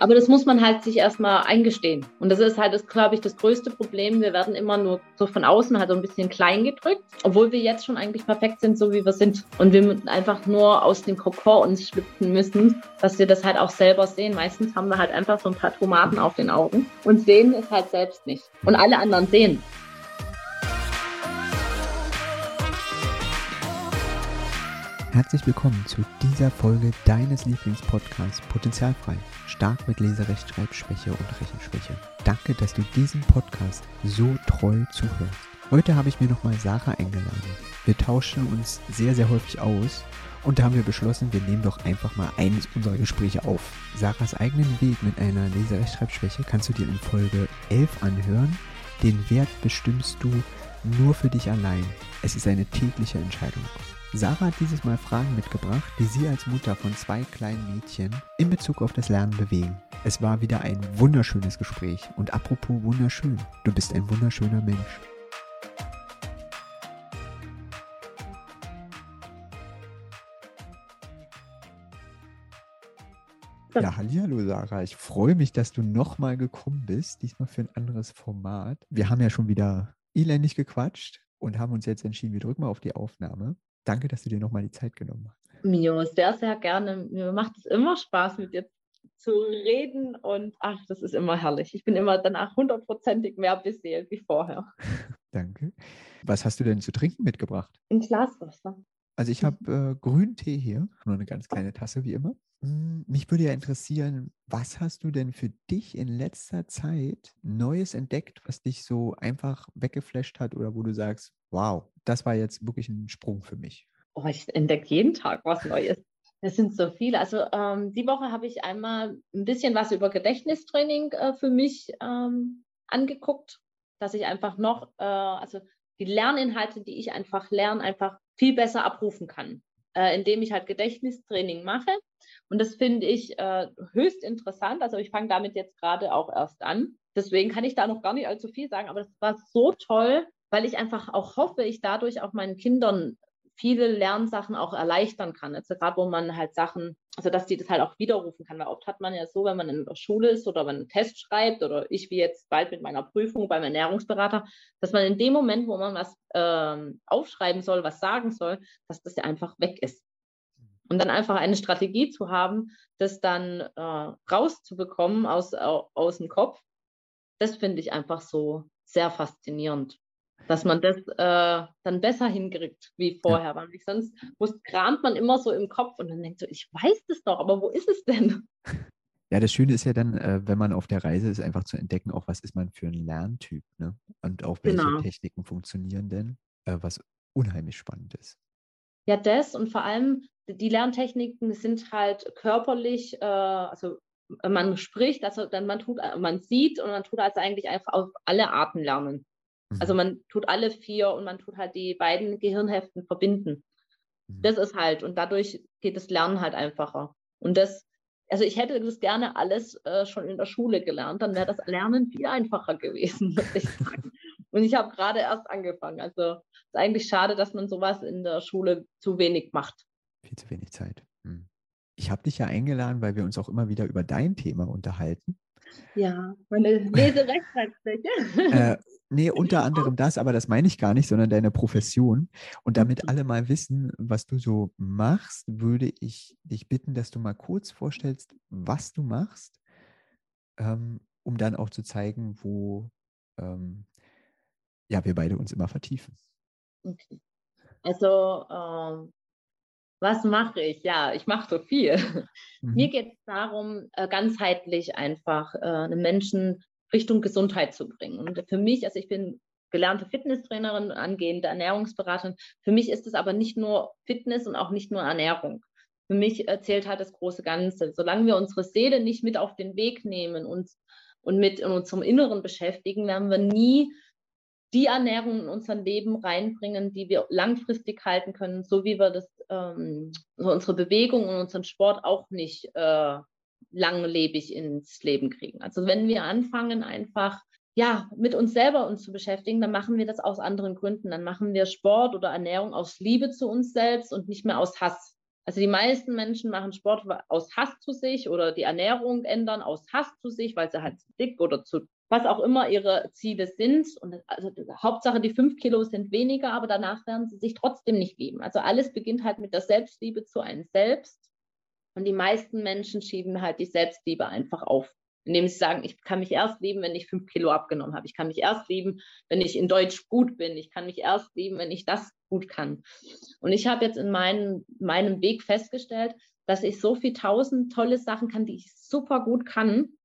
Aber das muss man halt sich erstmal eingestehen. Und das ist halt, das, glaube ich, das größte Problem. Wir werden immer nur so von außen halt so ein bisschen klein gedrückt, obwohl wir jetzt schon eigentlich perfekt sind, so wie wir sind. Und wir einfach nur aus dem Kokon uns schlüpfen müssen, dass wir das halt auch selber sehen. Meistens haben wir halt einfach so ein paar Tomaten auf den Augen und sehen es halt selbst nicht. Und alle anderen sehen. Herzlich willkommen zu dieser Folge deines Lieblingspodcasts Potenzialfrei. Stark mit Leserechtschreibschwäche und Rechenschwäche. Danke, dass du diesen Podcast so treu zuhörst. Heute habe ich mir nochmal Sarah eingeladen. Wir tauschen uns sehr, sehr häufig aus und da haben wir beschlossen, wir nehmen doch einfach mal eines unserer Gespräche auf. Sarahs eigenen Weg mit einer Leserechtschreibschwäche kannst du dir in Folge 11 anhören. Den Wert bestimmst du nur für dich allein. Es ist eine tägliche Entscheidung. Sarah hat dieses Mal Fragen mitgebracht, die sie als Mutter von zwei kleinen Mädchen in Bezug auf das Lernen bewegen. Es war wieder ein wunderschönes Gespräch. Und apropos wunderschön, du bist ein wunderschöner Mensch. Ja, hallo Sarah. Ich freue mich, dass du nochmal gekommen bist, diesmal für ein anderes Format. Wir haben ja schon wieder elendig gequatscht und haben uns jetzt entschieden, wir drücken mal auf die Aufnahme. Danke, dass du dir nochmal die Zeit genommen hast. Mio, sehr, sehr gerne. Mir macht es immer Spaß, mit dir zu reden und ach, das ist immer herrlich. Ich bin immer danach hundertprozentig mehr beseelt wie vorher. Danke. Was hast du denn zu trinken mitgebracht? Ein Glas Wasser. Also ich habe äh, Grüntee hier, nur eine ganz kleine Tasse wie immer. Hm, mich würde ja interessieren, was hast du denn für dich in letzter Zeit Neues entdeckt, was dich so einfach weggeflasht hat oder wo du sagst, wow, das war jetzt wirklich ein Sprung für mich? Oh, ich entdecke jeden Tag was Neues. Es sind so viele. Also ähm, die Woche habe ich einmal ein bisschen was über Gedächtnistraining äh, für mich ähm, angeguckt, dass ich einfach noch, äh, also die Lerninhalte, die ich einfach lerne, einfach viel besser abrufen kann, äh, indem ich halt Gedächtnistraining mache. Und das finde ich äh, höchst interessant. Also ich fange damit jetzt gerade auch erst an. Deswegen kann ich da noch gar nicht allzu viel sagen, aber das war so toll, weil ich einfach auch hoffe, ich dadurch auch meinen Kindern viele Lernsachen auch erleichtern kann. Also gerade wo man halt Sachen, also dass die das halt auch widerrufen kann. Weil oft hat man ja so, wenn man in der Schule ist oder wenn man einen Test schreibt oder ich wie jetzt bald mit meiner Prüfung beim Ernährungsberater, dass man in dem Moment, wo man was ähm, aufschreiben soll, was sagen soll, dass das ja einfach weg ist. Und dann einfach eine Strategie zu haben, das dann äh, rauszubekommen aus, aus dem Kopf, das finde ich einfach so sehr faszinierend dass man das äh, dann besser hinkriegt wie vorher. Ja. Weil sonst muss, kramt man immer so im Kopf und dann denkt so, ich weiß das doch, aber wo ist es denn? Ja, das Schöne ist ja dann, äh, wenn man auf der Reise ist, einfach zu entdecken, auch was ist man für ein Lerntyp ne? und auch welche genau. Techniken funktionieren denn, äh, was unheimlich spannend ist. Ja, das und vor allem die Lerntechniken sind halt körperlich, äh, also man spricht, also dann man tut, man sieht und man tut also eigentlich einfach auf alle Arten lernen. Also mhm. man tut alle vier und man tut halt die beiden Gehirnhälften verbinden. Mhm. Das ist halt, und dadurch geht das Lernen halt einfacher. Und das, also ich hätte das gerne alles äh, schon in der Schule gelernt, dann wäre das Lernen viel einfacher gewesen, muss ich sagen. Und ich habe gerade erst angefangen. Also es ist eigentlich schade, dass man sowas in der Schule zu wenig macht. Viel zu wenig Zeit. Hm. Ich habe dich ja eingeladen, weil wir uns auch immer wieder über dein Thema unterhalten. Ja, meine Leserechtschreibschwäche. äh, Nee, unter anderem das, aber das meine ich gar nicht, sondern deine Profession. Und damit mhm. alle mal wissen, was du so machst, würde ich dich bitten, dass du mal kurz vorstellst, was du machst, ähm, um dann auch zu zeigen, wo ähm, ja, wir beide uns immer vertiefen. Okay. Also, ähm, was mache ich? Ja, ich mache so viel. Mhm. Mir geht es darum, äh, ganzheitlich einfach äh, einem Menschen Richtung Gesundheit zu bringen. Und für mich, also ich bin gelernte Fitnesstrainerin, angehende Ernährungsberaterin. Für mich ist es aber nicht nur Fitness und auch nicht nur Ernährung. Für mich erzählt halt das große Ganze. Solange wir unsere Seele nicht mit auf den Weg nehmen und, und mit unserem Inneren beschäftigen, werden wir nie die Ernährung in unser Leben reinbringen, die wir langfristig halten können, so wie wir das ähm, unsere Bewegung und unseren Sport auch nicht äh, langlebig ins Leben kriegen. Also wenn wir anfangen, einfach ja, mit uns selber uns zu beschäftigen, dann machen wir das aus anderen Gründen. Dann machen wir Sport oder Ernährung aus Liebe zu uns selbst und nicht mehr aus Hass. Also die meisten Menschen machen Sport aus Hass zu sich oder die Ernährung ändern aus Hass zu sich, weil sie halt zu dick oder zu was auch immer ihre Ziele sind. Und also Hauptsache die fünf Kilo sind weniger, aber danach werden sie sich trotzdem nicht lieben. Also alles beginnt halt mit der Selbstliebe zu einem selbst. Und die meisten Menschen schieben halt die Selbstliebe einfach auf indem sie sagen, ich kann mich erst lieben, wenn ich fünf Kilo abgenommen habe. Ich kann mich erst lieben, wenn ich in Deutsch gut bin. Ich kann mich erst lieben, wenn ich das gut kann. Und ich habe jetzt in meinem, meinem Weg festgestellt, dass ich so viel tausend tolle Sachen kann, die ich super gut kann.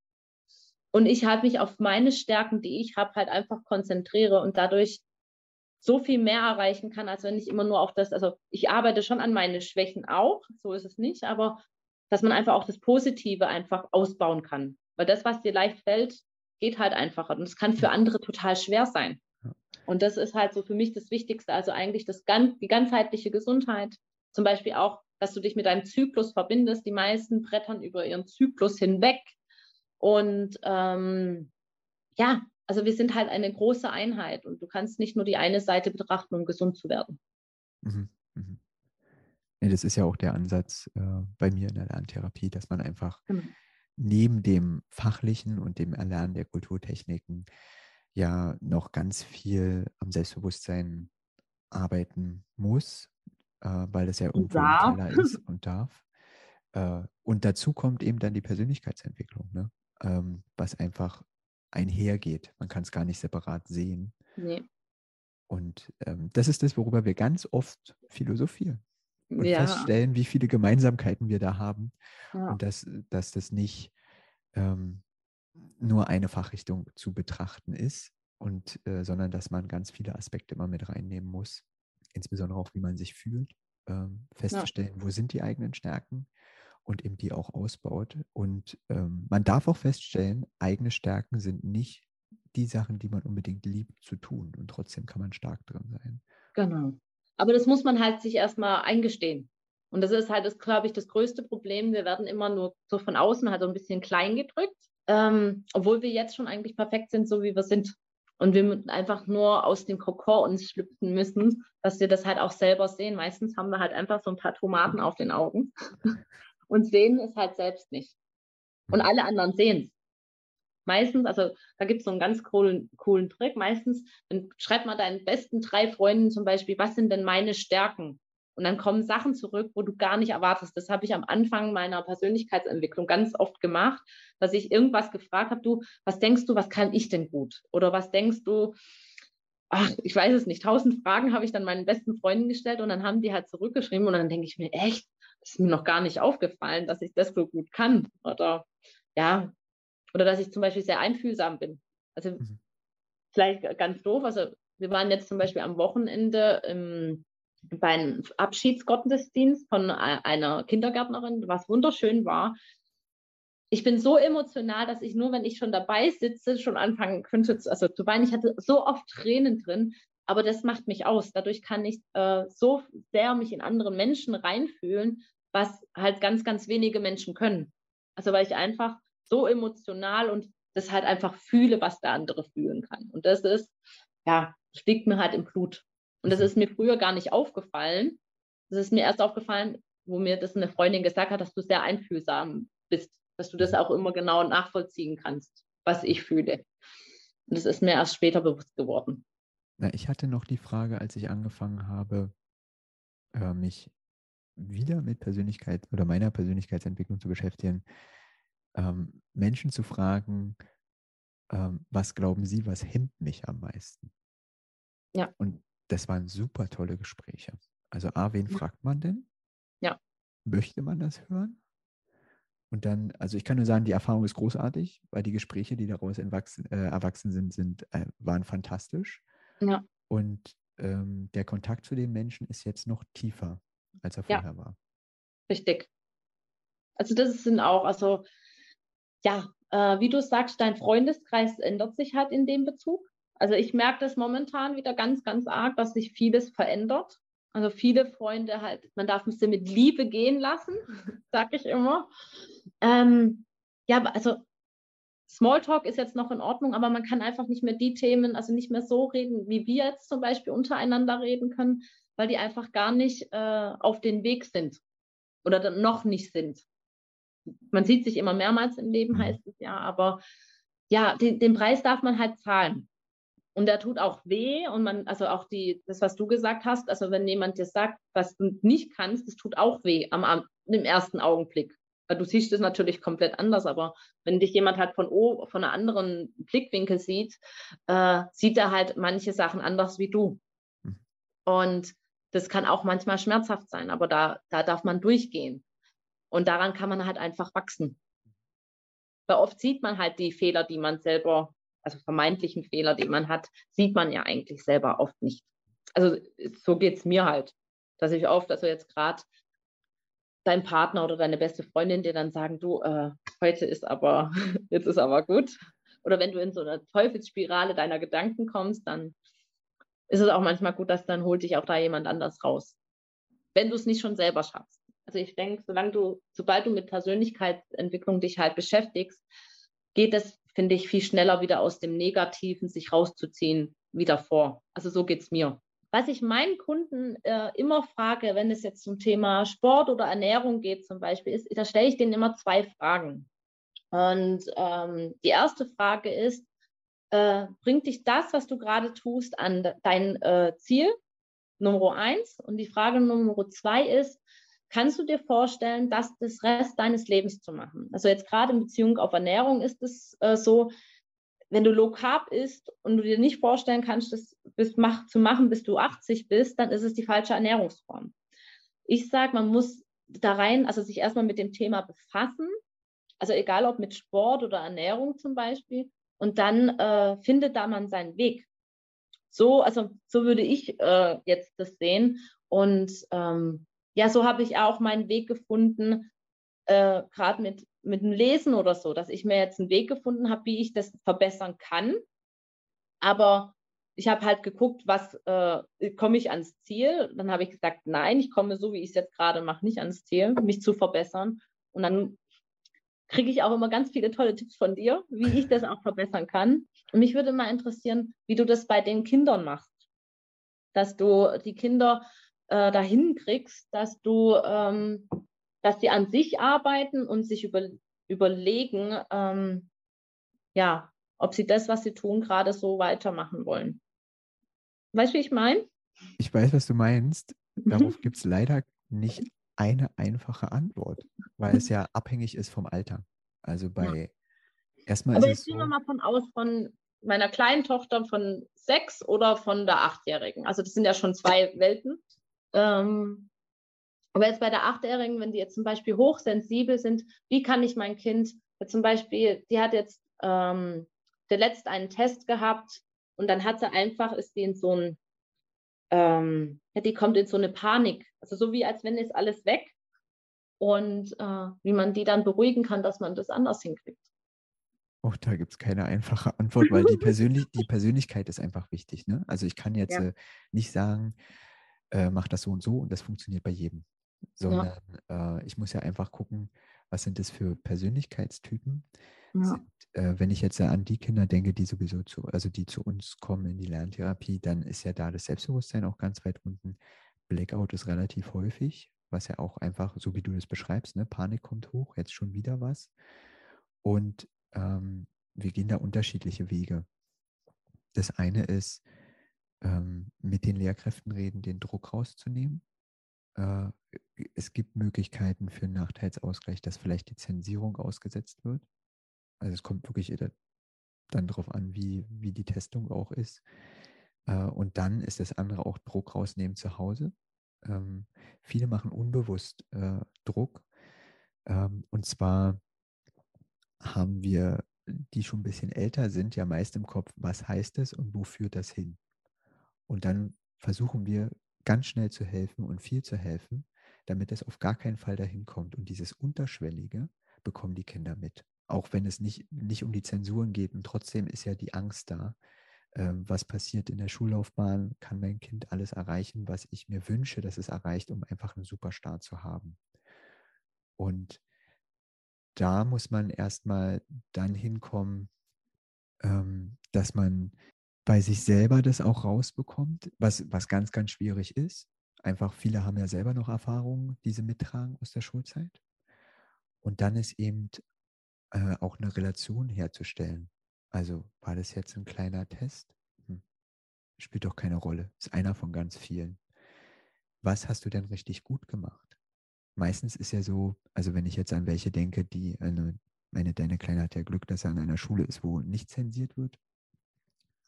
Und ich halt mich auf meine Stärken, die ich habe, halt einfach konzentriere und dadurch so viel mehr erreichen kann, als wenn ich immer nur auf das, also ich arbeite schon an meine Schwächen auch, so ist es nicht, aber dass man einfach auch das Positive einfach ausbauen kann. Weil das, was dir leicht fällt, geht halt einfacher. Und es kann für andere total schwer sein. Und das ist halt so für mich das Wichtigste. Also eigentlich das, die ganzheitliche Gesundheit. Zum Beispiel auch, dass du dich mit deinem Zyklus verbindest. Die meisten brettern über ihren Zyklus hinweg. Und ähm, ja, also wir sind halt eine große Einheit und du kannst nicht nur die eine Seite betrachten, um gesund zu werden. Mhm. Mhm. Ja, das ist ja auch der Ansatz äh, bei mir in der Lerntherapie, dass man einfach genau neben dem fachlichen und dem Erlernen der Kulturtechniken ja noch ganz viel am Selbstbewusstsein arbeiten muss, äh, weil das ja irgendwo ein Teller ist und darf. Äh, und dazu kommt eben dann die Persönlichkeitsentwicklung, ne? Ähm, was einfach einhergeht. Man kann es gar nicht separat sehen. Nee. Und ähm, das ist das, worüber wir ganz oft philosophieren und ja. feststellen, wie viele Gemeinsamkeiten wir da haben ja. und dass, dass das nicht ähm, nur eine Fachrichtung zu betrachten ist und äh, sondern dass man ganz viele Aspekte immer mit reinnehmen muss, insbesondere auch wie man sich fühlt, ähm, festzustellen, ja. wo sind die eigenen Stärken und eben die auch ausbaut. Und ähm, man darf auch feststellen, eigene Stärken sind nicht die Sachen, die man unbedingt liebt zu tun und trotzdem kann man stark drin sein. Genau. Aber das muss man halt sich erstmal eingestehen. Und das ist halt, glaube ich, das größte Problem. Wir werden immer nur so von außen halt so ein bisschen klein gedrückt, ähm, obwohl wir jetzt schon eigentlich perfekt sind, so wie wir sind. Und wir einfach nur aus dem Kokon uns schlüpfen müssen, dass wir das halt auch selber sehen. Meistens haben wir halt einfach so ein paar Tomaten auf den Augen und sehen es halt selbst nicht. Und alle anderen sehen es. Meistens, also da gibt es so einen ganz coolen, coolen Trick. Meistens schreib mal deinen besten drei Freunden zum Beispiel, was sind denn meine Stärken? Und dann kommen Sachen zurück, wo du gar nicht erwartest. Das habe ich am Anfang meiner Persönlichkeitsentwicklung ganz oft gemacht, dass ich irgendwas gefragt habe, du, was denkst du, was kann ich denn gut? Oder was denkst du, ach, ich weiß es nicht, tausend Fragen habe ich dann meinen besten Freunden gestellt und dann haben die halt zurückgeschrieben und dann denke ich mir, echt, ist mir noch gar nicht aufgefallen, dass ich das so gut kann. Oder ja, oder dass ich zum Beispiel sehr einfühlsam bin. Also mhm. vielleicht ganz doof. Also wir waren jetzt zum Beispiel am Wochenende im, beim Abschiedsgottesdienst von einer Kindergärtnerin, was wunderschön war. Ich bin so emotional, dass ich nur, wenn ich schon dabei sitze, schon anfangen könnte, also zu weinen. Ich hatte so oft Tränen drin, aber das macht mich aus. Dadurch kann ich äh, so sehr mich in andere Menschen reinfühlen, was halt ganz, ganz wenige Menschen können. Also weil ich einfach so emotional und das halt einfach fühle, was der andere fühlen kann. Und das ist, ja, das liegt mir halt im Blut. Und das mhm. ist mir früher gar nicht aufgefallen. Das ist mir erst aufgefallen, wo mir das eine Freundin gesagt hat, dass du sehr einfühlsam bist, dass du das mhm. auch immer genau nachvollziehen kannst, was ich fühle. Und das ist mir erst später bewusst geworden. Na, ich hatte noch die Frage, als ich angefangen habe, äh, mich wieder mit Persönlichkeit oder meiner Persönlichkeitsentwicklung zu beschäftigen, ähm, Menschen zu fragen, ähm, was glauben Sie, was hemmt mich am meisten? Ja. Und das waren super tolle Gespräche. Also A, wen fragt man denn? Ja. Möchte man das hören? Und dann, also ich kann nur sagen, die Erfahrung ist großartig, weil die Gespräche, die daraus entwachsen, äh, erwachsen sind, sind äh, waren fantastisch. Ja. Und ähm, der Kontakt zu den Menschen ist jetzt noch tiefer, als er vorher ja. war. Richtig. Also das sind auch, also ja, äh, wie du sagst, dein Freundeskreis ändert sich halt in dem Bezug. Also ich merke das momentan wieder ganz, ganz arg, dass sich vieles verändert. Also viele Freunde halt, man darf sie mit Liebe gehen lassen, sag ich immer. Ähm, ja, also Smalltalk ist jetzt noch in Ordnung, aber man kann einfach nicht mehr die Themen, also nicht mehr so reden, wie wir jetzt zum Beispiel untereinander reden können, weil die einfach gar nicht äh, auf den Weg sind. oder noch nicht sind. Man sieht sich immer mehrmals im Leben, mhm. heißt es ja, aber ja, den, den Preis darf man halt zahlen. Und der tut auch weh und man, also auch die, das, was du gesagt hast, also wenn jemand dir sagt, was du nicht kannst, das tut auch weh am, am im ersten Augenblick. Weil du siehst es natürlich komplett anders, aber wenn dich jemand halt von, o, von einem anderen Blickwinkel sieht, äh, sieht er halt manche Sachen anders wie du. Mhm. Und das kann auch manchmal schmerzhaft sein, aber da, da darf man durchgehen. Und daran kann man halt einfach wachsen. Weil oft sieht man halt die Fehler, die man selber, also vermeintlichen Fehler, die man hat, sieht man ja eigentlich selber oft nicht. Also so geht es mir halt, dass ich oft, also jetzt gerade dein Partner oder deine beste Freundin dir dann sagen, du, äh, heute ist aber, jetzt ist aber gut. Oder wenn du in so eine Teufelsspirale deiner Gedanken kommst, dann ist es auch manchmal gut, dass dann holt dich auch da jemand anders raus. Wenn du es nicht schon selber schaffst. Also ich denke, solange du, sobald du mit Persönlichkeitsentwicklung dich halt beschäftigst, geht es, finde ich, viel schneller wieder aus dem Negativen sich rauszuziehen, wieder vor. Also so geht es mir. Was ich meinen Kunden äh, immer frage, wenn es jetzt zum Thema Sport oder Ernährung geht zum Beispiel, ist, da stelle ich denen immer zwei Fragen. Und ähm, die erste Frage ist, äh, bringt dich das, was du gerade tust, an dein äh, Ziel, Nummer eins. Und die Frage Nummer zwei ist, kannst du dir vorstellen, das das Rest deines Lebens zu machen? Also jetzt gerade in Beziehung auf Ernährung ist es äh, so, wenn du Low Carb isst und du dir nicht vorstellen kannst, das bis, mach, zu machen, bis du 80 bist, dann ist es die falsche Ernährungsform. Ich sage, man muss da rein, also sich erstmal mit dem Thema befassen, also egal ob mit Sport oder Ernährung zum Beispiel, und dann äh, findet da man seinen Weg. So, also so würde ich äh, jetzt das sehen. Und ähm, ja, so habe ich auch meinen Weg gefunden, äh, gerade mit, mit dem Lesen oder so, dass ich mir jetzt einen Weg gefunden habe, wie ich das verbessern kann. Aber ich habe halt geguckt, was äh, komme ich ans Ziel. Dann habe ich gesagt, nein, ich komme so, wie ich es jetzt gerade mache, nicht ans Ziel, mich zu verbessern. Und dann kriege ich auch immer ganz viele tolle Tipps von dir, wie ich das auch verbessern kann. Und mich würde mal interessieren, wie du das bei den Kindern machst. Dass du die Kinder äh, dahin kriegst, dass du, ähm, dass sie an sich arbeiten und sich über, überlegen, ähm, ja, ob sie das, was sie tun, gerade so weitermachen wollen. Weißt du, wie ich meine? Ich weiß, was du meinst. Darauf gibt es leider nicht eine einfache Antwort, weil es ja abhängig ist vom Alter. Also bei ja. erstmal. Aber jetzt gehen wir mal von aus von meiner kleinen Tochter von sechs oder von der achtjährigen. Also das sind ja schon zwei Welten. Ähm, aber jetzt bei der achtjährigen, wenn die jetzt zum Beispiel hochsensibel sind, wie kann ich mein Kind, zum Beispiel, die hat jetzt ähm, der letzte einen Test gehabt und dann hat sie einfach, ist die in so ein ähm, ja, die kommt in so eine Panik. Also so wie als wenn ist alles weg und äh, wie man die dann beruhigen kann, dass man das anders hinkriegt. Oh, da gibt es keine einfache Antwort, weil die, Persönlich die Persönlichkeit ist einfach wichtig. Ne? Also ich kann jetzt ja. äh, nicht sagen, äh, mach das so und so und das funktioniert bei jedem, sondern ja. äh, ich muss ja einfach gucken, was sind das für Persönlichkeitstypen? Ja. Sind, äh, wenn ich jetzt an die Kinder denke, die sowieso zu, also die zu uns kommen in die Lerntherapie, dann ist ja da das Selbstbewusstsein auch ganz weit unten. Blackout ist relativ häufig, was ja auch einfach, so wie du das beschreibst, ne, Panik kommt hoch, jetzt schon wieder was. Und ähm, wir gehen da unterschiedliche Wege. Das eine ist, ähm, mit den Lehrkräften reden, den Druck rauszunehmen. Äh, es gibt Möglichkeiten für einen Nachteilsausgleich, dass vielleicht die Zensierung ausgesetzt wird. Also es kommt wirklich dann darauf an, wie, wie die Testung auch ist. Äh, und dann ist das andere auch Druck rausnehmen zu Hause. Ähm, viele machen unbewusst äh, Druck. Ähm, und zwar haben wir, die schon ein bisschen älter sind, ja meist im Kopf, was heißt es und wo führt das hin? Und dann versuchen wir ganz schnell zu helfen und viel zu helfen, damit es auf gar keinen Fall dahin kommt. Und dieses Unterschwellige bekommen die Kinder mit. Auch wenn es nicht, nicht um die Zensuren geht. Und trotzdem ist ja die Angst da. Ähm, was passiert in der Schullaufbahn? Kann mein Kind alles erreichen, was ich mir wünsche, dass es erreicht, um einfach einen super Start zu haben? Und da muss man erstmal dann hinkommen, ähm, dass man bei sich selber das auch rausbekommt, was, was ganz, ganz schwierig ist. Einfach viele haben ja selber noch Erfahrungen, die sie mittragen aus der Schulzeit. Und dann ist eben äh, auch eine Relation herzustellen. Also war das jetzt ein kleiner Test? Hm. Spielt doch keine Rolle. Ist einer von ganz vielen. Was hast du denn richtig gut gemacht? Meistens ist ja so, also wenn ich jetzt an welche denke, die, eine, meine, deine Kleine hat ja Glück, dass er an einer Schule ist, wo nicht zensiert wird.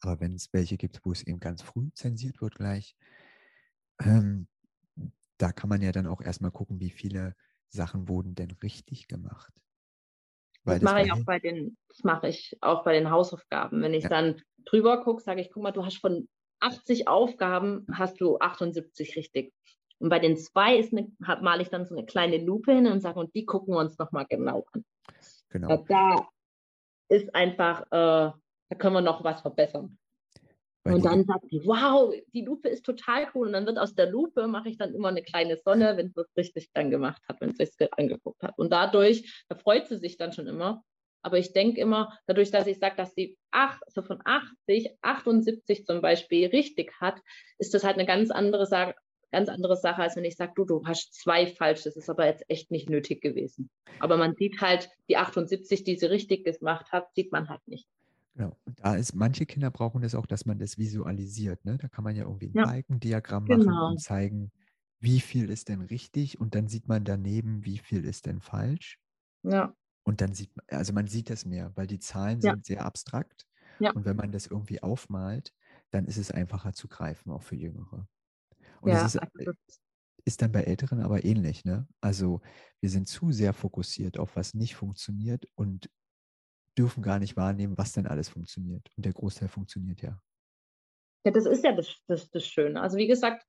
Aber wenn es welche gibt, wo es eben ganz früh zensiert wird gleich, ähm, da kann man ja dann auch erstmal gucken, wie viele Sachen wurden denn richtig gemacht. Das mache ich auch bei den, das mache ich auch bei den Hausaufgaben. Wenn ich ja. dann drüber gucke, sage ich, guck mal, du hast von 80 Aufgaben, hast du 78 richtig. Und bei den zwei ist eine, male ich dann so eine kleine Lupe hin und sage, und die gucken wir uns nochmal genau an. Genau. Da ist einfach, äh, da können wir noch was verbessern. Und dann sagt die, wow, die Lupe ist total cool. Und dann wird aus der Lupe, mache ich dann immer eine kleine Sonne, wenn sie es richtig dann gemacht hat, wenn sie es angeguckt hat. Und dadurch, da freut sie sich dann schon immer. Aber ich denke immer, dadurch, dass ich sage, dass sie acht, also von 80, 78 zum Beispiel richtig hat, ist das halt eine ganz andere Sache, ganz andere Sache, als wenn ich sage, du, du hast zwei falsch. Das ist aber jetzt echt nicht nötig gewesen. Aber man sieht halt, die 78, die sie richtig gemacht hat, sieht man halt nicht. Genau. Und da ist, manche Kinder brauchen das auch, dass man das visualisiert. Ne? Da kann man ja irgendwie ein ja. Balkendiagramm machen genau. und zeigen, wie viel ist denn richtig und dann sieht man daneben, wie viel ist denn falsch. Ja. Und dann sieht man, also man sieht das mehr, weil die Zahlen ja. sind sehr abstrakt. Ja. Und wenn man das irgendwie aufmalt, dann ist es einfacher zu greifen, auch für Jüngere. Und ja, das ist, ist dann bei Älteren aber ähnlich. Ne? Also wir sind zu sehr fokussiert auf was nicht funktioniert und dürfen gar nicht wahrnehmen, was denn alles funktioniert. Und der Großteil funktioniert ja. Ja, das ist ja das, das, das Schöne. Also wie gesagt,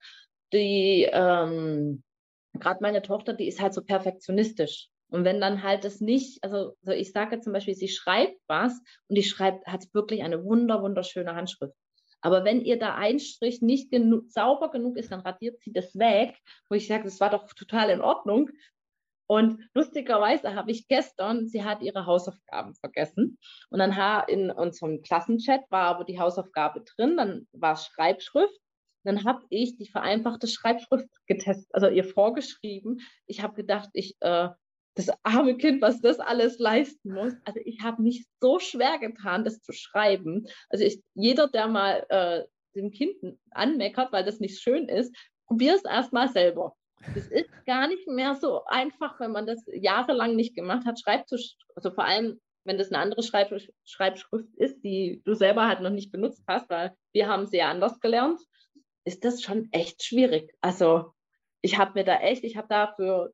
die, ähm, gerade meine Tochter, die ist halt so perfektionistisch. Und wenn dann halt das nicht, also, also ich sage zum Beispiel, sie schreibt was und die schreibt, hat wirklich eine wunder, wunderschöne Handschrift. Aber wenn ihr da ein Strich nicht genug, sauber genug ist, dann radiert sie das weg, wo ich sage, das war doch total in Ordnung. Und lustigerweise habe ich gestern, sie hat ihre Hausaufgaben vergessen. Und dann in unserem Klassenchat war aber die Hausaufgabe drin, dann war Schreibschrift. Dann habe ich die vereinfachte Schreibschrift getestet, also ihr vorgeschrieben. Ich habe gedacht, ich, äh, das arme Kind, was das alles leisten muss. Also ich habe mich so schwer getan, das zu schreiben. Also ich, jeder, der mal äh, dem Kind anmeckert, weil das nicht schön ist, probier es erstmal selber. Das ist gar nicht mehr so einfach, wenn man das jahrelang nicht gemacht hat, Schreibtisch, also vor allem, wenn das eine andere Schreib Schreibschrift ist, die du selber halt noch nicht benutzt hast, weil wir haben sie ja anders gelernt, ist das schon echt schwierig. Also ich habe mir da echt, ich habe dafür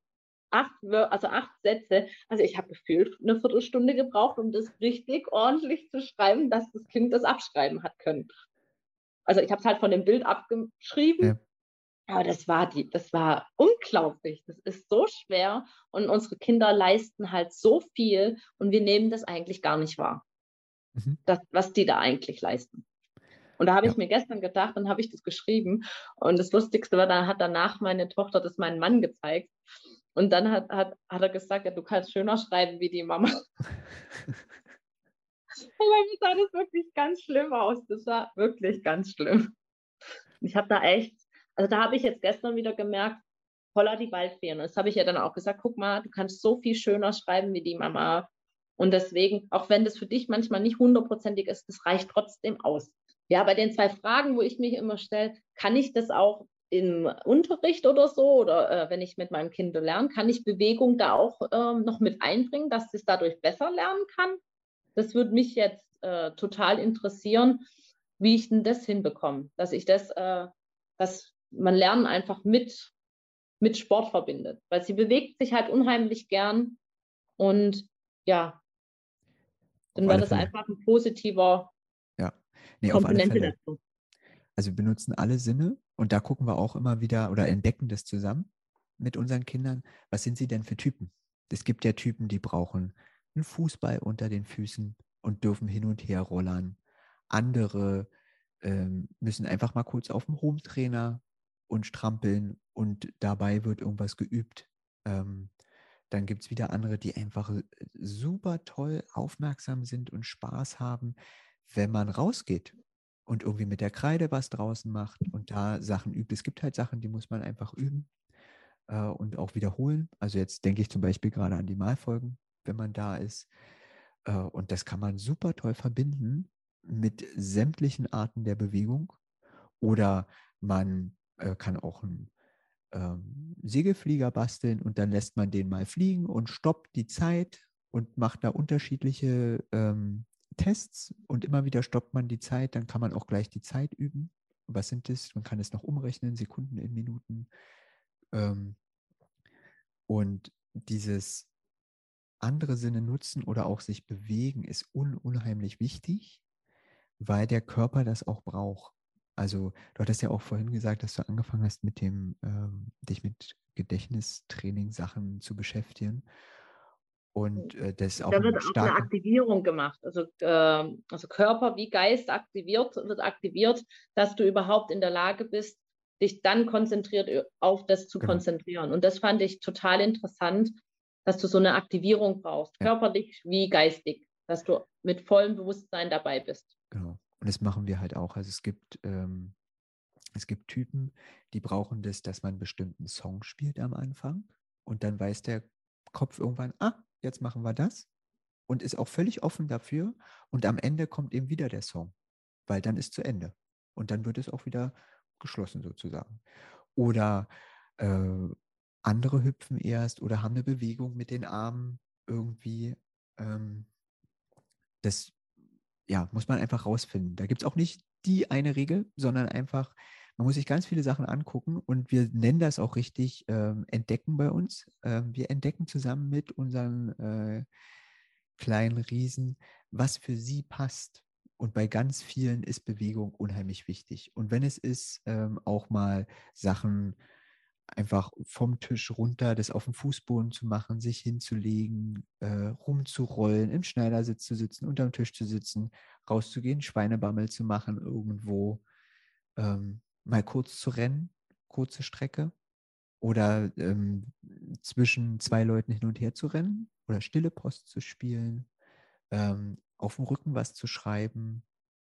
acht, also acht Sätze, also ich habe gefühlt eine Viertelstunde gebraucht, um das richtig ordentlich zu schreiben, dass das Kind das abschreiben hat können. Also ich habe es halt von dem Bild abgeschrieben. Ja aber das war die, das war unglaublich. Das ist so schwer und unsere Kinder leisten halt so viel und wir nehmen das eigentlich gar nicht wahr, mhm. das, was die da eigentlich leisten. Und da habe ja. ich mir gestern gedacht, dann habe ich das geschrieben. Und das Lustigste war, da hat danach meine Tochter das meinem Mann gezeigt. Und dann hat, hat, hat er gesagt, ja, du kannst schöner schreiben wie die Mama. Und mir sah das wirklich ganz schlimm aus. Das war wirklich ganz schlimm. Ich habe da echt also da habe ich jetzt gestern wieder gemerkt, holla die Waldfee. Und das habe ich ja dann auch gesagt, guck mal, du kannst so viel schöner schreiben wie die Mama. Und deswegen, auch wenn das für dich manchmal nicht hundertprozentig ist, das reicht trotzdem aus. Ja, bei den zwei Fragen, wo ich mich immer stelle, kann ich das auch im Unterricht oder so oder äh, wenn ich mit meinem Kind lerne, kann ich Bewegung da auch äh, noch mit einbringen, dass es dadurch besser lernen kann? Das würde mich jetzt äh, total interessieren, wie ich denn das hinbekomme, dass ich das, äh, dass man Lernen einfach mit, mit Sport verbindet, weil sie bewegt sich halt unheimlich gern und ja, dann war das Fälle. einfach ein positiver ja. nee, Komponente dazu. Also wir benutzen alle Sinne und da gucken wir auch immer wieder oder entdecken das zusammen mit unseren Kindern. Was sind sie denn für Typen? Es gibt ja Typen, die brauchen einen Fußball unter den Füßen und dürfen hin und her rollern. Andere ähm, müssen einfach mal kurz auf dem Home-Trainer und strampeln und dabei wird irgendwas geübt. Ähm, dann gibt es wieder andere, die einfach äh, super toll aufmerksam sind und Spaß haben, wenn man rausgeht und irgendwie mit der Kreide was draußen macht und da Sachen übt. Es gibt halt Sachen, die muss man einfach üben äh, und auch wiederholen. Also jetzt denke ich zum Beispiel gerade an die Malfolgen, wenn man da ist. Äh, und das kann man super toll verbinden mit sämtlichen Arten der Bewegung. Oder man äh, kann auch einen ähm, Segelflieger basteln und dann lässt man den mal fliegen und stoppt die Zeit und macht da unterschiedliche ähm, Tests und immer wieder stoppt man die Zeit, dann kann man auch gleich die Zeit üben. Was sind das? Man kann es noch umrechnen, Sekunden in Minuten. Ähm, und dieses andere Sinne nutzen oder auch sich bewegen ist un unheimlich wichtig, weil der Körper das auch braucht. Also du hattest ja auch vorhin gesagt, dass du angefangen hast, mit dem, ähm, dich mit Gedächtnistraining-Sachen zu beschäftigen. Und äh, das auch da wird auch eine Aktivierung gemacht. Also, äh, also Körper wie Geist aktiviert, wird aktiviert, dass du überhaupt in der Lage bist, dich dann konzentriert auf das zu genau. konzentrieren. Und das fand ich total interessant, dass du so eine Aktivierung brauchst, ja. körperlich wie geistig, dass du mit vollem Bewusstsein dabei bist. Genau. Und das machen wir halt auch. Also es gibt, ähm, es gibt Typen, die brauchen das, dass man einen bestimmten Song spielt am Anfang und dann weiß der Kopf irgendwann, ah, jetzt machen wir das und ist auch völlig offen dafür. Und am Ende kommt eben wieder der Song, weil dann ist zu Ende. Und dann wird es auch wieder geschlossen sozusagen. Oder äh, andere hüpfen erst oder haben eine Bewegung mit den Armen irgendwie. Ähm, das ja, muss man einfach rausfinden. Da gibt es auch nicht die eine Regel, sondern einfach, man muss sich ganz viele Sachen angucken und wir nennen das auch richtig ähm, Entdecken bei uns. Ähm, wir entdecken zusammen mit unseren äh, kleinen Riesen, was für sie passt. Und bei ganz vielen ist Bewegung unheimlich wichtig. Und wenn es ist, ähm, auch mal Sachen einfach vom Tisch runter, das auf dem Fußboden zu machen, sich hinzulegen, äh, rumzurollen, im Schneidersitz zu sitzen, unterm Tisch zu sitzen, rauszugehen, Schweinebammel zu machen irgendwo, ähm, mal kurz zu rennen, kurze Strecke oder ähm, zwischen zwei Leuten hin und her zu rennen oder stille Post zu spielen, ähm, auf dem Rücken was zu schreiben.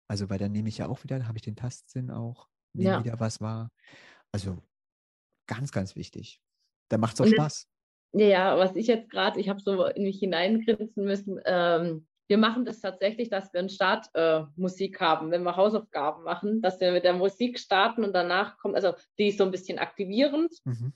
Also, weil dann nehme ich ja auch wieder, habe ich den Tastsinn auch, nehme ja. wieder was wahr. Also ganz, ganz wichtig. Da macht es auch Spaß. Ja, was ich jetzt gerade, ich habe so in mich hineingrinsen müssen, ähm, wir machen das tatsächlich, dass wir eine Startmusik äh, haben, wenn wir Hausaufgaben machen, dass wir mit der Musik starten und danach kommt, also die ist so ein bisschen aktivierend. Mhm.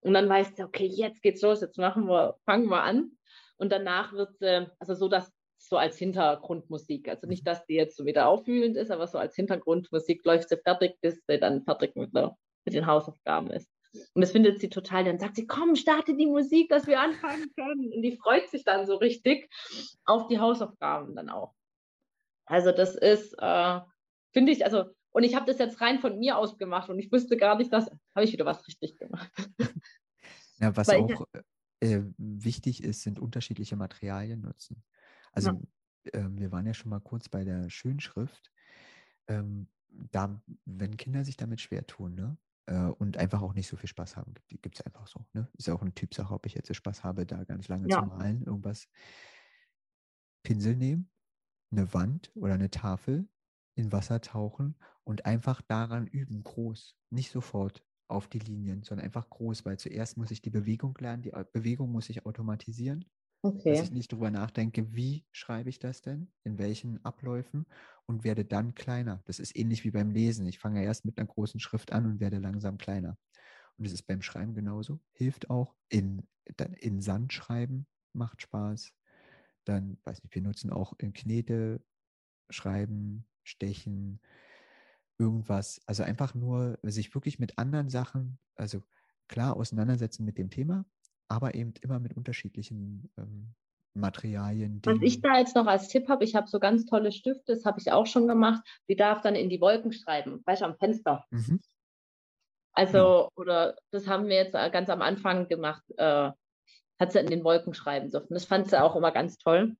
Und dann weißt du, okay, jetzt geht's los, jetzt machen wir, fangen wir an. Und danach wird äh, also so, dass so als Hintergrundmusik, also nicht, mhm. dass die jetzt so wieder aufwühlend ist, aber so als Hintergrundmusik läuft sie fertig, bis sie dann fertig mit, der, mit den Hausaufgaben ist. Und das findet sie total. Dann sagt sie, komm, starte die Musik, dass wir anfangen können. Und die freut sich dann so richtig auf die Hausaufgaben dann auch. Also das ist, äh, finde ich, also, und ich habe das jetzt rein von mir aus gemacht und ich wusste gar nicht, dass, habe ich wieder was richtig gemacht. Ja, was Weil auch ich, äh, wichtig ist, sind unterschiedliche Materialien nutzen. Also ja. äh, wir waren ja schon mal kurz bei der Schönschrift. Ähm, da, wenn Kinder sich damit schwer tun, ne? Äh, und einfach auch nicht so viel Spaß haben. Gibt es einfach so. Ne? Ist ja auch eine Typsache, ob ich jetzt Spaß habe, da ganz lange ja. zu malen, irgendwas. Pinsel nehmen, eine Wand oder eine Tafel in Wasser tauchen und einfach daran üben, groß. Nicht sofort auf die Linien, sondern einfach groß, weil zuerst muss ich die Bewegung lernen, die Bewegung muss ich automatisieren Okay. Dass ich nicht darüber nachdenke, wie schreibe ich das denn, in welchen Abläufen und werde dann kleiner. Das ist ähnlich wie beim Lesen. Ich fange erst mit einer großen Schrift an und werde langsam kleiner. Und es ist beim Schreiben genauso. Hilft auch in, in Sand schreiben, macht Spaß. Dann, weiß nicht, wir nutzen auch in Knete schreiben, stechen, irgendwas. Also einfach nur sich wirklich mit anderen Sachen, also klar auseinandersetzen mit dem Thema, aber eben immer mit unterschiedlichen ähm, Materialien. Was ich da jetzt noch als Tipp habe, ich habe so ganz tolle Stifte, das habe ich auch schon gemacht, die darf dann in die Wolken schreiben, weißt du, am Fenster. Mhm. Also, ja. oder das haben wir jetzt äh, ganz am Anfang gemacht, äh, hat sie in den Wolken schreiben dürfen. Das fand sie auch immer ganz toll.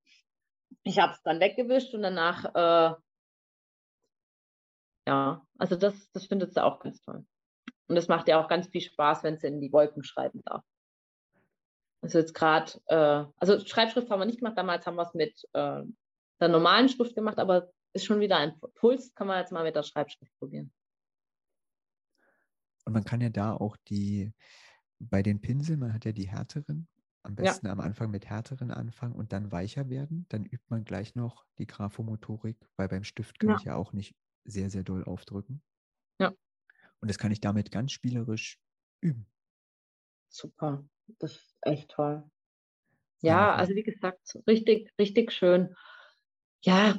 Ich habe es dann weggewischt und danach, äh, ja, also das, das findet sie auch ganz toll. Und das macht ja auch ganz viel Spaß, wenn sie in die Wolken schreiben darf. Also jetzt gerade, äh, also Schreibschrift haben wir nicht gemacht, damals haben wir es mit äh, der normalen Schrift gemacht, aber ist schon wieder ein Puls, kann man jetzt mal mit der Schreibschrift probieren. Und man kann ja da auch die, bei den Pinseln, man hat ja die härteren, am besten ja. am Anfang mit härteren anfangen und dann weicher werden. Dann übt man gleich noch die Graphomotorik, weil beim Stift kann ja. ich ja auch nicht sehr, sehr doll aufdrücken. Ja. Und das kann ich damit ganz spielerisch üben. Super, das ist echt toll. Ja, also wie gesagt, richtig, richtig schön. Ja,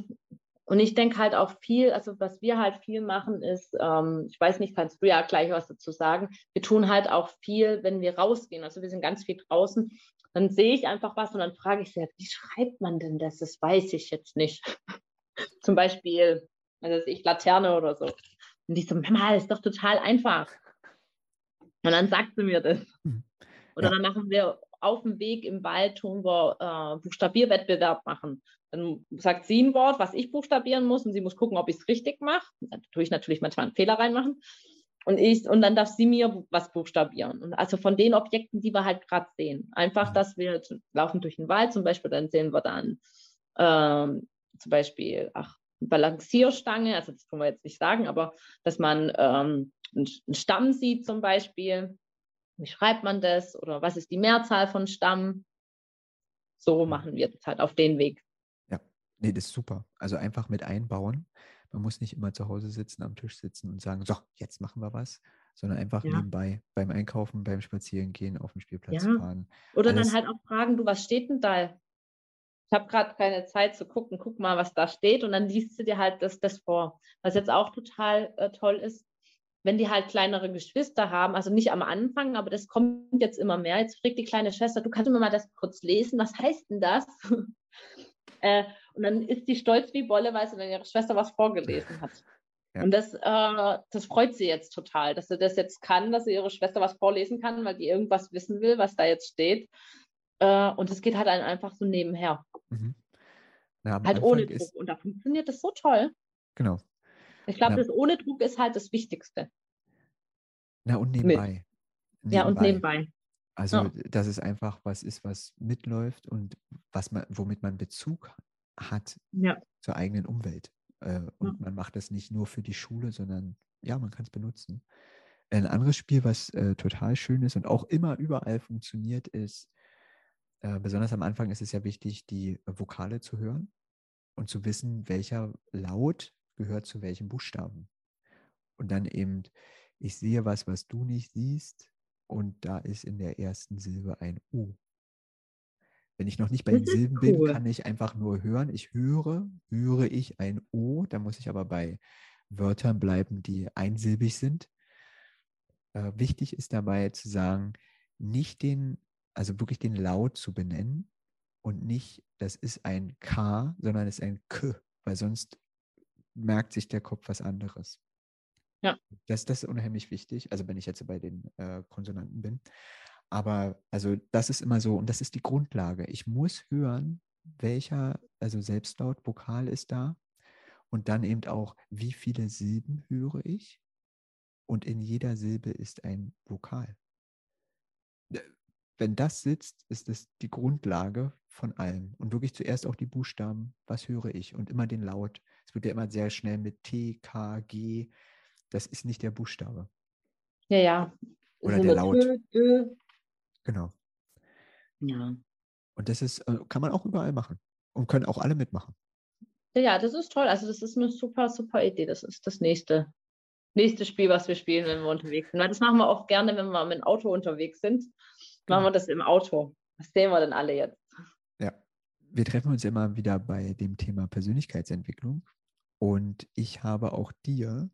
und ich denke halt auch viel, also was wir halt viel machen ist, ähm, ich weiß nicht, kannst du ja gleich was dazu sagen, wir tun halt auch viel, wenn wir rausgehen, also wir sind ganz viel draußen, dann sehe ich einfach was und dann frage ich sie, wie schreibt man denn das? Das weiß ich jetzt nicht. Zum Beispiel, also ich Laterne oder so. Und ich so, Mama, ist doch total einfach. Und dann sagt sie mir das. Hm. Oder ja. dann machen wir auf dem Weg im Wald, tun wir äh, Buchstabierwettbewerb machen. Dann sagt sie ein Wort, was ich buchstabieren muss, und sie muss gucken, ob ich es richtig mache. Da tue ich natürlich manchmal einen Fehler reinmachen. Und, ich, und dann darf sie mir was buchstabieren. Und also von den Objekten, die wir halt gerade sehen. Einfach, mhm. dass wir laufen durch den Wald zum Beispiel, dann sehen wir dann ähm, zum Beispiel, ach, Balancierstange, also das können wir jetzt nicht sagen, aber dass man ähm, einen Stamm sieht zum Beispiel. Wie schreibt man das? Oder was ist die Mehrzahl von Stamm? So machen wir das halt auf den Weg. Ja, nee, das ist super. Also einfach mit einbauen. Man muss nicht immer zu Hause sitzen, am Tisch sitzen und sagen, so, jetzt machen wir was, sondern einfach ja. nebenbei beim Einkaufen, beim Spazierengehen, auf dem Spielplatz ja. fahren. Oder Alles. dann halt auch fragen, du, was steht denn da? Ich habe gerade keine Zeit zu gucken, guck mal, was da steht und dann liest du dir halt das, das vor. Was jetzt auch total äh, toll ist, wenn die halt kleinere Geschwister haben, also nicht am Anfang, aber das kommt jetzt immer mehr. Jetzt fragt die kleine Schwester, du kannst mir mal das kurz lesen, was heißt denn das? äh, und dann ist die stolz wie Bolle, weil sie dann ihre Schwester was vorgelesen hat. Ja. Und das, äh, das freut sie jetzt total, dass sie das jetzt kann, dass sie ihre Schwester was vorlesen kann, weil die irgendwas wissen will, was da jetzt steht. Äh, und es geht halt einfach so nebenher. Mhm. Ja, halt Anfang ohne Druck. Und da funktioniert das so toll. Genau. Ich glaube, das ohne Druck ist halt das Wichtigste. Na, und nebenbei. nebenbei. Ja, und nebenbei. Also, ja. dass es einfach was ist, was mitläuft und was man, womit man Bezug hat ja. zur eigenen Umwelt. Äh, und ja. man macht das nicht nur für die Schule, sondern ja, man kann es benutzen. Ein anderes Spiel, was äh, total schön ist und auch immer überall funktioniert, ist, äh, besonders am Anfang ist es ja wichtig, die Vokale zu hören und zu wissen, welcher Laut gehört zu welchem Buchstaben. Und dann eben, ich sehe was, was du nicht siehst, und da ist in der ersten Silbe ein U. Wenn ich noch nicht bei den Silben bin, kann ich einfach nur hören. Ich höre, höre ich ein O, dann muss ich aber bei Wörtern bleiben, die einsilbig sind. Äh, wichtig ist dabei zu sagen, nicht den, also wirklich den Laut zu benennen und nicht, das ist ein K, sondern es ist ein K, weil sonst merkt sich der Kopf was anderes. Ja. Das, das ist unheimlich wichtig, also wenn ich jetzt bei den äh, Konsonanten bin. Aber also das ist immer so, und das ist die Grundlage. Ich muss hören, welcher, also Selbstlaut, Vokal ist da. Und dann eben auch, wie viele Silben höre ich. Und in jeder Silbe ist ein Vokal. Wenn das sitzt, ist es die Grundlage von allem. Und wirklich zuerst auch die Buchstaben, was höre ich? Und immer den Laut. Es wird ja immer sehr schnell mit T, K, G. Das ist nicht der Buchstabe. Ja, ja. Oder der Laut. Dö, dö. Genau. Ja. Und das ist, äh, kann man auch überall machen. Und können auch alle mitmachen. Ja, das ist toll. Also das ist eine super, super Idee. Das ist das nächste, nächste Spiel, was wir spielen, wenn wir unterwegs sind. Weil das machen wir auch gerne, wenn wir mit dem Auto unterwegs sind. Machen wir genau. das im Auto. Was sehen wir denn alle jetzt? Ja. Wir treffen uns immer wieder bei dem Thema Persönlichkeitsentwicklung. Und ich habe auch dir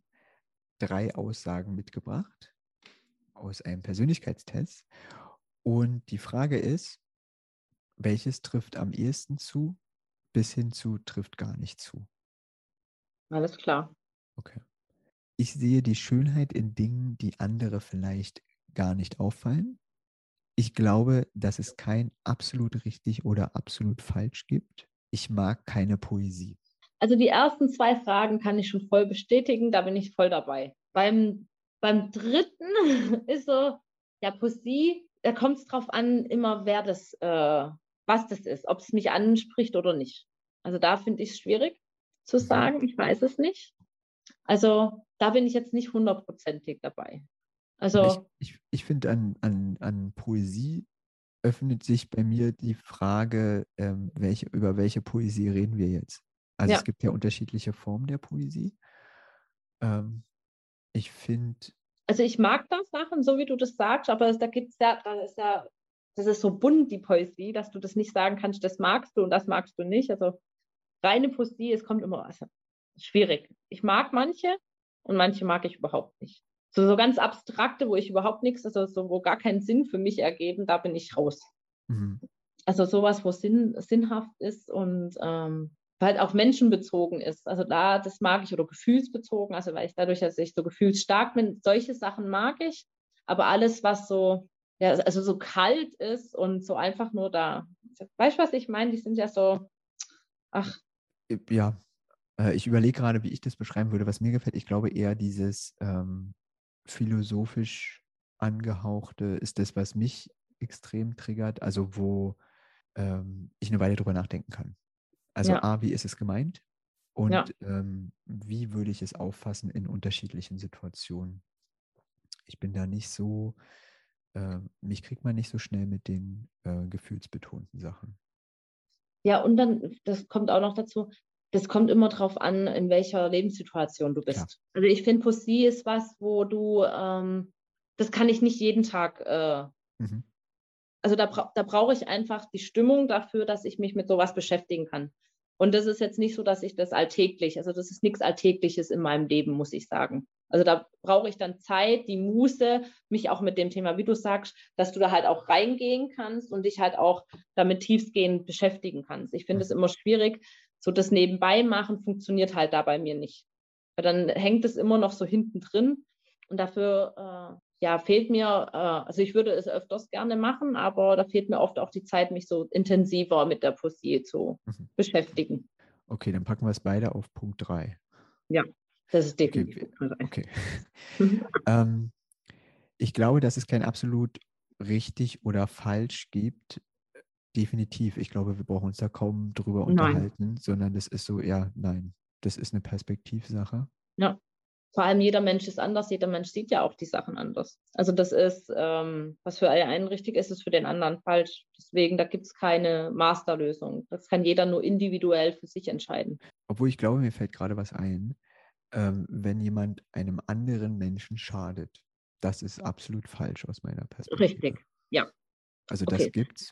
drei Aussagen mitgebracht aus einem Persönlichkeitstest. Und die Frage ist, welches trifft am ehesten zu, bis hin zu trifft gar nicht zu? Alles klar. Okay. Ich sehe die Schönheit in Dingen, die andere vielleicht gar nicht auffallen. Ich glaube, dass es kein absolut richtig oder absolut falsch gibt. Ich mag keine Poesie. Also die ersten zwei Fragen kann ich schon voll bestätigen, da bin ich voll dabei. Beim, beim dritten ist so, ja, Poesie da kommt es drauf an, immer wer das, äh, was das ist, ob es mich anspricht oder nicht. Also da finde ich es schwierig. zu mhm. sagen. Ich weiß es nicht. Also da bin ich jetzt nicht hundertprozentig dabei. Also ich, ich, ich finde, an, an, an Poesie öffnet sich bei mir die Frage, ähm, welche, über welche Poesie reden wir jetzt? Also ja. es gibt ja unterschiedliche Formen der Poesie. Ähm, ich finde. Also ich mag das Sachen, so wie du das sagst, aber da gibt es ja, da ist ja, das ist so bunt, die Poesie, dass du das nicht sagen kannst, das magst du und das magst du nicht. Also reine Poesie, es kommt immer, also schwierig. Ich mag manche und manche mag ich überhaupt nicht. So, so ganz abstrakte, wo ich überhaupt nichts, also so, wo gar keinen Sinn für mich ergeben, da bin ich raus. Mhm. Also sowas, wo Sinn, sinnhaft ist und ähm, halt auch menschenbezogen ist. Also da, das mag ich oder gefühlsbezogen, also weil ich dadurch, dass ich so gefühlsstark bin, solche Sachen mag ich. Aber alles, was so, ja, also so kalt ist und so einfach nur da, weißt du, was ich meine? Die sind ja so, ach. Ja, äh, ich überlege gerade, wie ich das beschreiben würde. Was mir gefällt, ich glaube eher dieses ähm, philosophisch angehauchte ist das, was mich extrem triggert, also wo ähm, ich eine Weile drüber nachdenken kann. Also ja. A, wie ist es gemeint? Und ja. ähm, wie würde ich es auffassen in unterschiedlichen Situationen? Ich bin da nicht so, äh, mich kriegt man nicht so schnell mit den äh, gefühlsbetonten Sachen. Ja, und dann, das kommt auch noch dazu, das kommt immer darauf an, in welcher Lebenssituation du bist. Ja. Also ich finde, Poesie ist was, wo du, ähm, das kann ich nicht jeden Tag. Äh, mhm. Also da, bra da brauche ich einfach die Stimmung dafür, dass ich mich mit sowas beschäftigen kann. Und das ist jetzt nicht so, dass ich das alltäglich, also das ist nichts Alltägliches in meinem Leben, muss ich sagen. Also da brauche ich dann Zeit, die Muße, mich auch mit dem Thema, wie du sagst, dass du da halt auch reingehen kannst und dich halt auch damit tiefgehend beschäftigen kannst. Ich finde es mhm. immer schwierig, so das Nebenbei machen funktioniert halt da bei mir nicht. Weil dann hängt es immer noch so hinten drin und dafür äh, ja, fehlt mir, äh, also ich würde es öfters gerne machen, aber da fehlt mir oft auch die Zeit, mich so intensiver mit der Poesie zu mhm. beschäftigen. Okay, dann packen wir es beide auf Punkt 3. Ja, das ist definitiv okay. okay. ähm, ich glaube, dass es kein absolut richtig oder falsch gibt, definitiv. Ich glaube, wir brauchen uns da kaum drüber unterhalten, nein. sondern das ist so, ja, nein, das ist eine Perspektivsache. Ja, vor allem jeder Mensch ist anders, jeder Mensch sieht ja auch die Sachen anders. Also das ist, ähm, was für einen richtig ist, ist für den anderen falsch. Deswegen, da gibt es keine Masterlösung. Das kann jeder nur individuell für sich entscheiden. Obwohl ich glaube, mir fällt gerade was ein, ähm, wenn jemand einem anderen Menschen schadet. Das ist absolut falsch aus meiner Perspektive. Richtig, ja. Also das okay. gibt's.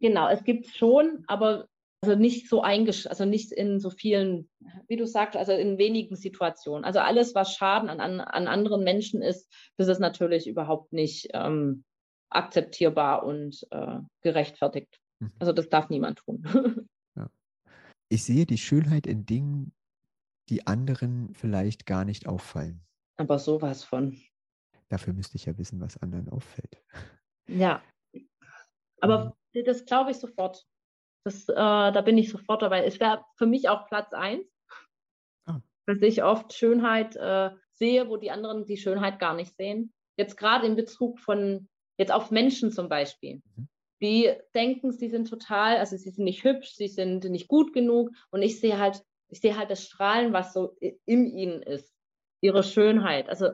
Genau, es gibt schon, aber also nicht so eingesch also nicht in so vielen, wie du sagst, also in wenigen Situationen. Also alles, was Schaden an, an, an anderen Menschen ist, das ist natürlich überhaupt nicht ähm, akzeptierbar und äh, gerechtfertigt. Mhm. Also das darf niemand tun. ja. Ich sehe die Schönheit in Dingen, die anderen vielleicht gar nicht auffallen. Aber sowas von. Dafür müsste ich ja wissen, was anderen auffällt. Ja. Aber mhm. Das glaube ich sofort. Das, äh, da bin ich sofort dabei. Es wäre für mich auch Platz eins, ah. dass ich oft Schönheit äh, sehe, wo die anderen die Schönheit gar nicht sehen. Jetzt gerade in Bezug von, jetzt auf Menschen zum Beispiel. Mhm. Die denken, sie sind total, also sie sind nicht hübsch, sie sind nicht gut genug. Und ich sehe halt, ich sehe halt das Strahlen, was so in ihnen ist ihre Schönheit. Also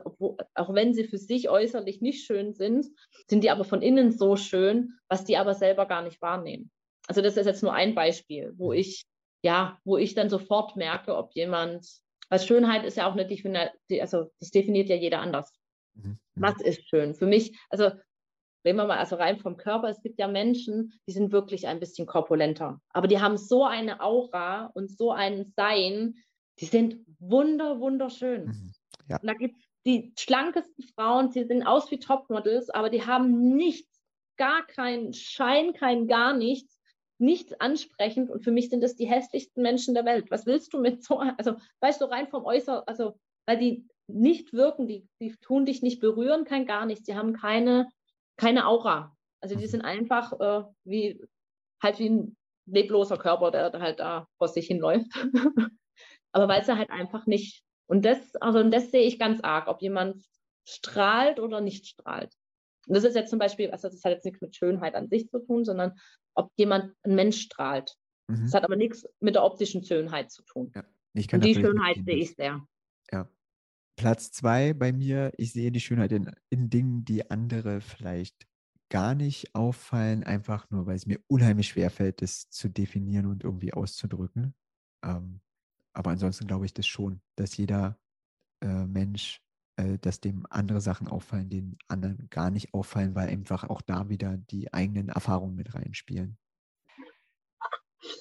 auch wenn sie für sich äußerlich nicht schön sind, sind die aber von innen so schön, was die aber selber gar nicht wahrnehmen. Also das ist jetzt nur ein Beispiel, wo ich ja, wo ich dann sofort merke, ob jemand, weil Schönheit ist ja auch eine Definition, also das definiert ja jeder anders. Mhm, mhm. Was ist schön? Für mich, also reden wir mal also rein vom Körper, es gibt ja Menschen, die sind wirklich ein bisschen korpulenter, aber die haben so eine Aura und so ein Sein, die sind wunder, wunderschön. Mhm. Ja. Und da gibt es die schlankesten Frauen, sie sehen aus wie Topmodels, aber die haben nichts, gar keinen Schein, kein gar nichts, nichts ansprechend. Und für mich sind das die hässlichsten Menschen der Welt. Was willst du mit so, also weißt du, rein vom Äußeren, also weil die nicht wirken, die, die tun dich nicht berühren, kein gar nichts, die haben keine, keine Aura. Also die mhm. sind einfach äh, wie halt wie ein lebloser Körper, der halt da vor sich hinläuft. Aber weil sie halt einfach nicht und das, also und das sehe ich ganz arg, ob jemand strahlt oder nicht strahlt. Und das ist jetzt zum Beispiel, also das hat jetzt nichts mit Schönheit an sich zu tun, sondern ob jemand, ein Mensch strahlt. Mhm. Das hat aber nichts mit der optischen Schönheit zu tun. Ja. Und die Schönheit sehe ich sehr. Ja. Platz zwei bei mir, ich sehe die Schönheit in, in Dingen, die andere vielleicht gar nicht auffallen, einfach nur, weil es mir unheimlich schwer fällt, das zu definieren und irgendwie auszudrücken. Ähm, aber ansonsten glaube ich das schon, dass jeder äh, Mensch, äh, dass dem andere Sachen auffallen, den anderen gar nicht auffallen, weil einfach auch da wieder die eigenen Erfahrungen mit reinspielen.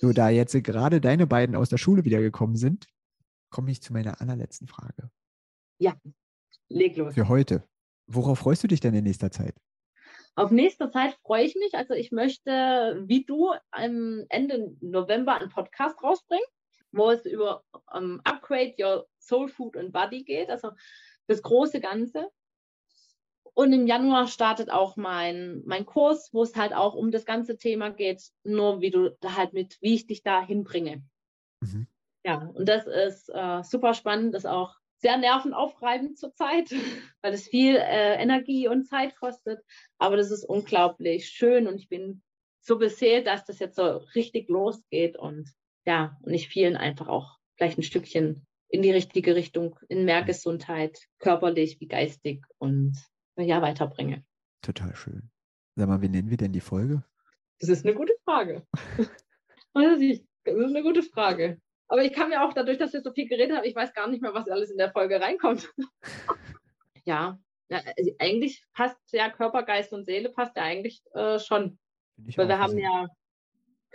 So, da jetzt gerade deine beiden aus der Schule wiedergekommen sind, komme ich zu meiner allerletzten Frage. Ja, leg los. Für heute. Worauf freust du dich denn in nächster Zeit? Auf nächste Zeit freue ich mich. Also ich möchte, wie du, am Ende November einen Podcast rausbringen, wo es über um, Upgrade Your Soul Food and Body geht, also das große Ganze. Und im Januar startet auch mein, mein Kurs, wo es halt auch um das ganze Thema geht, nur wie du da halt mit, wie ich dich da hinbringe. Mhm. Ja, und das ist äh, super spannend, das ist auch sehr nervenaufreibend zurzeit, weil es viel äh, Energie und Zeit kostet. Aber das ist unglaublich schön und ich bin so beseelt, dass das jetzt so richtig losgeht und ja, und ich vielen einfach auch vielleicht ein Stückchen in die richtige Richtung, in mehr Gesundheit, körperlich wie geistig und ja, weiterbringe. Total schön. Sag mal, wie nennen wir denn die Folge? Das ist eine gute Frage. das ist eine gute Frage. Aber ich kann mir auch dadurch, dass wir so viel geredet haben, ich weiß gar nicht mehr, was alles in der Folge reinkommt. ja, ja also eigentlich passt ja Körper, Geist und Seele passt ja eigentlich äh, schon. Weil wir haben ja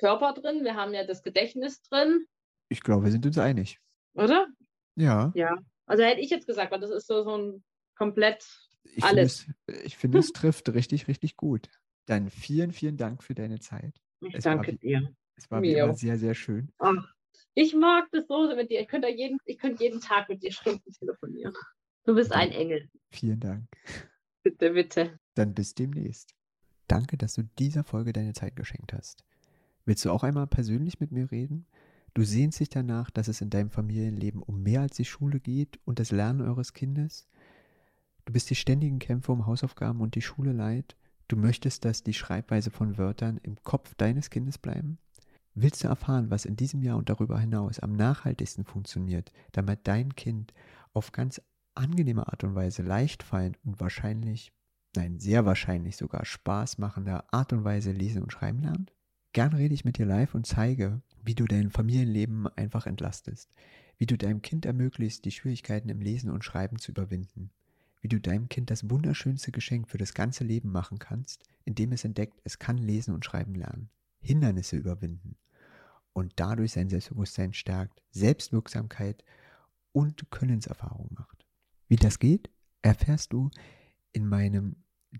Körper drin, wir haben ja das Gedächtnis drin. Ich glaube, wir sind uns einig. Oder? Ja. Ja. Also hätte ich jetzt gesagt, weil das ist so, so ein komplett ich alles. Find es, ich finde, es trifft richtig, richtig gut. Dann vielen, vielen Dank für deine Zeit. Ich es danke war, dir. Es war Mir immer sehr, sehr schön. Ach, ich mag das so mit dir. Ich könnte jeden, ich könnte jeden Tag mit dir Stunden telefonieren. Du bist ein Engel. Vielen Dank. Bitte, bitte. Dann bis demnächst. Danke, dass du dieser Folge deine Zeit geschenkt hast. Willst du auch einmal persönlich mit mir reden? Du sehnst dich danach, dass es in deinem Familienleben um mehr als die Schule geht und das Lernen eures Kindes? Du bist die ständigen Kämpfe um Hausaufgaben und die Schule leid? Du möchtest, dass die Schreibweise von Wörtern im Kopf deines Kindes bleiben? Willst du erfahren, was in diesem Jahr und darüber hinaus am nachhaltigsten funktioniert, damit dein Kind auf ganz angenehme Art und Weise leicht fallen und wahrscheinlich, nein, sehr wahrscheinlich sogar Spaß machender Art und Weise lesen und schreiben lernt? Gern rede ich mit dir live und zeige, wie du dein Familienleben einfach entlastest, wie du deinem Kind ermöglicht, die Schwierigkeiten im Lesen und Schreiben zu überwinden, wie du deinem Kind das wunderschönste Geschenk für das ganze Leben machen kannst, indem es entdeckt, es kann lesen und schreiben lernen. Hindernisse überwinden und dadurch sein Selbstbewusstsein stärkt, Selbstwirksamkeit und Könnenserfahrung macht. Wie das geht, erfährst du in meinem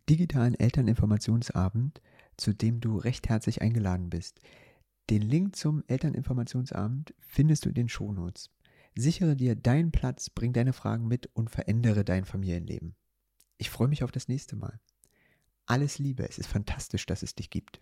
digitalen Elterninformationsabend, zu dem du recht herzlich eingeladen bist. Den Link zum Elterninformationsabend findest du in den Shownotes. Sichere dir deinen Platz, bring deine Fragen mit und verändere dein Familienleben. Ich freue mich auf das nächste Mal. Alles Liebe, es ist fantastisch, dass es dich gibt.